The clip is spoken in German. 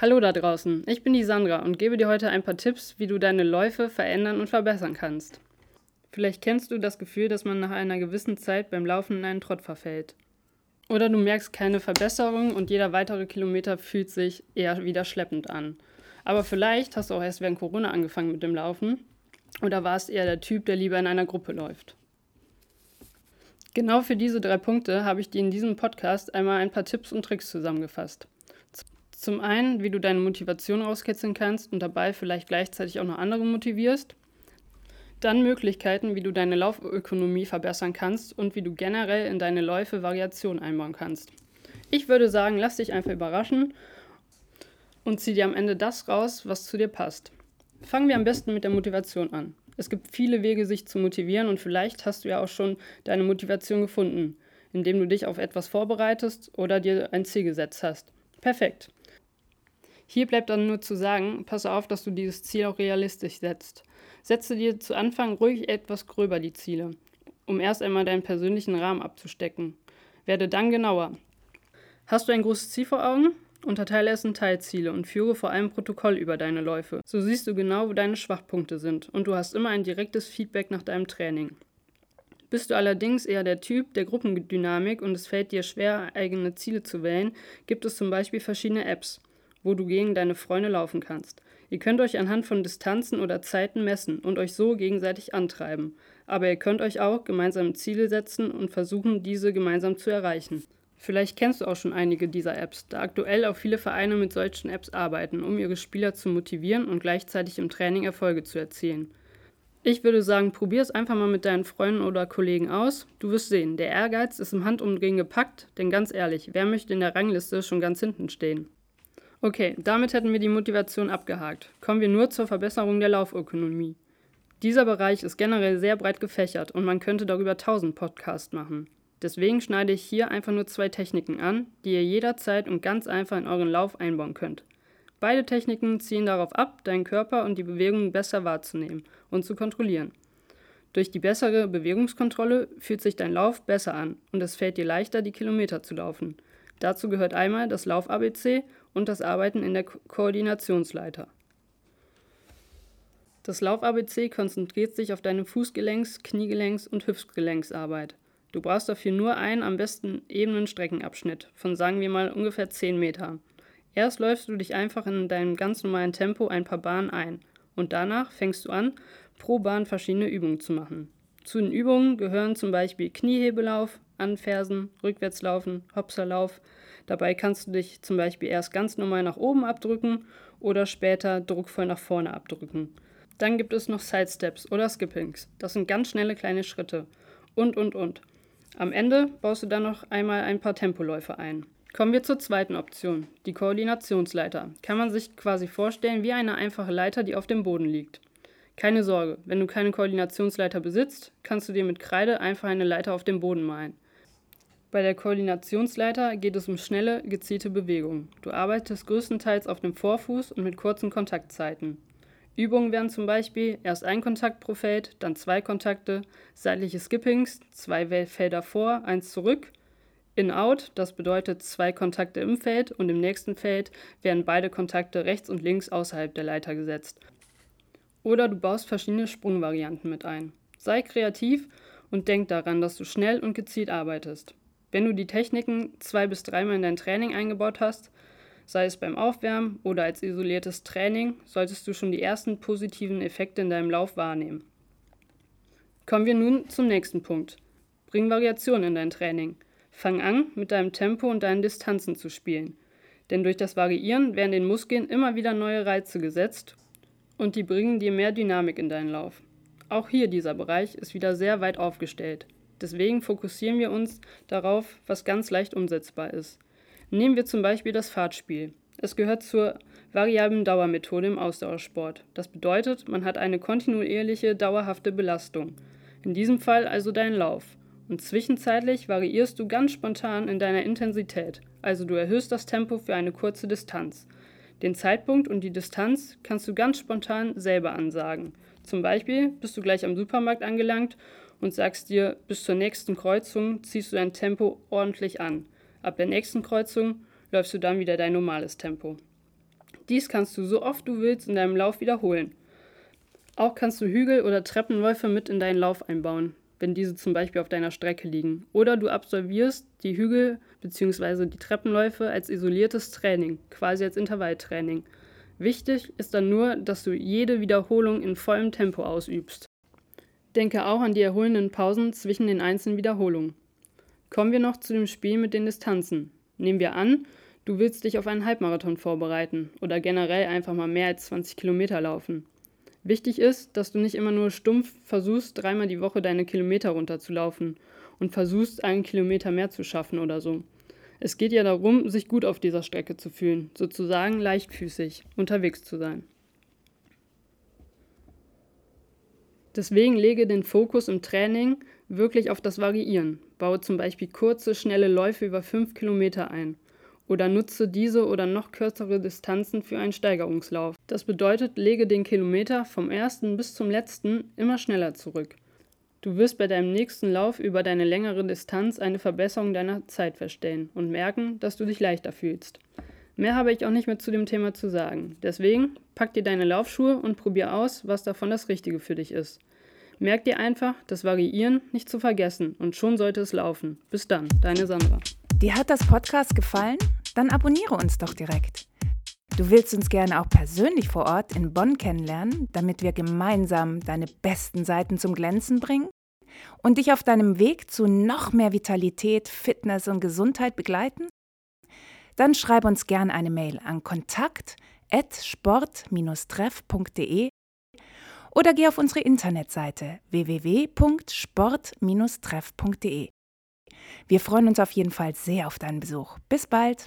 Hallo da draußen, ich bin die Sandra und gebe dir heute ein paar Tipps, wie du deine Läufe verändern und verbessern kannst. Vielleicht kennst du das Gefühl, dass man nach einer gewissen Zeit beim Laufen in einen Trott verfällt. Oder du merkst keine Verbesserung und jeder weitere Kilometer fühlt sich eher wieder schleppend an. Aber vielleicht hast du auch erst während Corona angefangen mit dem Laufen oder warst eher der Typ, der lieber in einer Gruppe läuft. Genau für diese drei Punkte habe ich dir in diesem Podcast einmal ein paar Tipps und Tricks zusammengefasst. Zum einen, wie du deine Motivation rauskitzeln kannst und dabei vielleicht gleichzeitig auch noch andere motivierst. Dann Möglichkeiten, wie du deine Laufökonomie verbessern kannst und wie du generell in deine Läufe Variationen einbauen kannst. Ich würde sagen, lass dich einfach überraschen und zieh dir am Ende das raus, was zu dir passt. Fangen wir am besten mit der Motivation an. Es gibt viele Wege, sich zu motivieren und vielleicht hast du ja auch schon deine Motivation gefunden, indem du dich auf etwas vorbereitest oder dir ein Ziel gesetzt hast. Perfekt. Hier bleibt dann nur zu sagen, pass auf, dass du dieses Ziel auch realistisch setzt. Setze dir zu Anfang ruhig etwas gröber die Ziele, um erst einmal deinen persönlichen Rahmen abzustecken. Werde dann genauer. Hast du ein großes Ziel vor Augen? Unterteile es in Teilziele und führe vor allem Protokoll über deine Läufe. So siehst du genau, wo deine Schwachpunkte sind und du hast immer ein direktes Feedback nach deinem Training. Bist du allerdings eher der Typ der Gruppendynamik und es fällt dir schwer, eigene Ziele zu wählen, gibt es zum Beispiel verschiedene Apps wo du gegen deine Freunde laufen kannst. Ihr könnt euch anhand von Distanzen oder Zeiten messen und euch so gegenseitig antreiben. Aber ihr könnt euch auch gemeinsam Ziele setzen und versuchen, diese gemeinsam zu erreichen. Vielleicht kennst du auch schon einige dieser Apps, da aktuell auch viele Vereine mit solchen Apps arbeiten, um ihre Spieler zu motivieren und gleichzeitig im Training Erfolge zu erzielen. Ich würde sagen, probier es einfach mal mit deinen Freunden oder Kollegen aus. Du wirst sehen, der Ehrgeiz ist im Handumdrehen gepackt, denn ganz ehrlich, wer möchte in der Rangliste schon ganz hinten stehen? Okay, damit hätten wir die Motivation abgehakt. Kommen wir nur zur Verbesserung der Laufökonomie. Dieser Bereich ist generell sehr breit gefächert und man könnte darüber tausend Podcasts machen. Deswegen schneide ich hier einfach nur zwei Techniken an, die ihr jederzeit und ganz einfach in euren Lauf einbauen könnt. Beide Techniken zielen darauf ab, deinen Körper und die Bewegungen besser wahrzunehmen und zu kontrollieren. Durch die bessere Bewegungskontrolle fühlt sich dein Lauf besser an und es fällt dir leichter, die Kilometer zu laufen. Dazu gehört einmal das Lauf-ABC und das Arbeiten in der Ko Koordinationsleiter. Das Lauf-ABC konzentriert sich auf deine Fußgelenks-, Kniegelenks- und Hüftgelenksarbeit. Du brauchst dafür nur einen am besten ebenen Streckenabschnitt von sagen wir mal ungefähr 10 Meter. Erst läufst du dich einfach in deinem ganz normalen Tempo ein paar Bahnen ein und danach fängst du an, pro Bahn verschiedene Übungen zu machen. Zu den Übungen gehören zum Beispiel Kniehebelauf, Anfersen, Rückwärtslaufen, Hopserlauf, Dabei kannst du dich zum Beispiel erst ganz normal nach oben abdrücken oder später druckvoll nach vorne abdrücken. Dann gibt es noch Sidesteps oder Skippings. Das sind ganz schnelle kleine Schritte. Und, und, und. Am Ende baust du dann noch einmal ein paar Tempoläufe ein. Kommen wir zur zweiten Option, die Koordinationsleiter. Kann man sich quasi vorstellen wie eine einfache Leiter, die auf dem Boden liegt. Keine Sorge, wenn du keine Koordinationsleiter besitzt, kannst du dir mit Kreide einfach eine Leiter auf dem Boden malen. Bei der Koordinationsleiter geht es um schnelle, gezielte Bewegungen. Du arbeitest größtenteils auf dem Vorfuß und mit kurzen Kontaktzeiten. Übungen wären zum Beispiel erst ein Kontakt pro Feld, dann zwei Kontakte, seitliche Skippings, zwei Felder vor, eins zurück, In-Out, das bedeutet zwei Kontakte im Feld und im nächsten Feld werden beide Kontakte rechts und links außerhalb der Leiter gesetzt. Oder du baust verschiedene Sprungvarianten mit ein. Sei kreativ und denk daran, dass du schnell und gezielt arbeitest. Wenn du die Techniken zwei bis dreimal in dein Training eingebaut hast, sei es beim Aufwärmen oder als isoliertes Training, solltest du schon die ersten positiven Effekte in deinem Lauf wahrnehmen. Kommen wir nun zum nächsten Punkt. Bring Variation in dein Training. Fang an, mit deinem Tempo und deinen Distanzen zu spielen. Denn durch das Variieren werden den Muskeln immer wieder neue Reize gesetzt und die bringen dir mehr Dynamik in deinen Lauf. Auch hier dieser Bereich ist wieder sehr weit aufgestellt. Deswegen fokussieren wir uns darauf, was ganz leicht umsetzbar ist. Nehmen wir zum Beispiel das Fahrtspiel. Es gehört zur variablen Dauermethode im Ausdauersport. Das bedeutet, man hat eine kontinuierliche, dauerhafte Belastung. In diesem Fall also dein Lauf. Und zwischenzeitlich variierst du ganz spontan in deiner Intensität, also du erhöhst das Tempo für eine kurze Distanz. Den Zeitpunkt und die Distanz kannst du ganz spontan selber ansagen. Zum Beispiel bist du gleich am Supermarkt angelangt und sagst dir, bis zur nächsten Kreuzung ziehst du dein Tempo ordentlich an. Ab der nächsten Kreuzung läufst du dann wieder dein normales Tempo. Dies kannst du so oft du willst in deinem Lauf wiederholen. Auch kannst du Hügel oder Treppenläufe mit in deinen Lauf einbauen, wenn diese zum Beispiel auf deiner Strecke liegen. Oder du absolvierst die Hügel bzw. die Treppenläufe als isoliertes Training, quasi als Intervalltraining. Wichtig ist dann nur, dass du jede Wiederholung in vollem Tempo ausübst. Denke auch an die erholenden Pausen zwischen den einzelnen Wiederholungen. Kommen wir noch zu dem Spiel mit den Distanzen. Nehmen wir an, du willst dich auf einen Halbmarathon vorbereiten oder generell einfach mal mehr als 20 Kilometer laufen. Wichtig ist, dass du nicht immer nur stumpf versuchst, dreimal die Woche deine Kilometer runterzulaufen und versuchst, einen Kilometer mehr zu schaffen oder so. Es geht ja darum, sich gut auf dieser Strecke zu fühlen, sozusagen leichtfüßig unterwegs zu sein. Deswegen lege den Fokus im Training wirklich auf das Variieren. Baue zum Beispiel kurze, schnelle Läufe über 5 Kilometer ein. Oder nutze diese oder noch kürzere Distanzen für einen Steigerungslauf. Das bedeutet, lege den Kilometer vom ersten bis zum letzten immer schneller zurück. Du wirst bei deinem nächsten Lauf über deine längere Distanz eine Verbesserung deiner Zeit feststellen und merken, dass du dich leichter fühlst. Mehr habe ich auch nicht mehr zu dem Thema zu sagen. Deswegen pack dir deine Laufschuhe und probier aus, was davon das Richtige für dich ist. Merk dir einfach, das Variieren nicht zu vergessen und schon sollte es laufen. Bis dann, deine Sandra. Dir hat das Podcast gefallen? Dann abonniere uns doch direkt. Du willst uns gerne auch persönlich vor Ort in Bonn kennenlernen, damit wir gemeinsam deine besten Seiten zum Glänzen bringen und dich auf deinem Weg zu noch mehr Vitalität, Fitness und Gesundheit begleiten? Dann schreib uns gerne eine Mail an kontakt@sport-treff.de oder geh auf unsere Internetseite www.sport-treff.de. Wir freuen uns auf jeden Fall sehr auf deinen Besuch. Bis bald!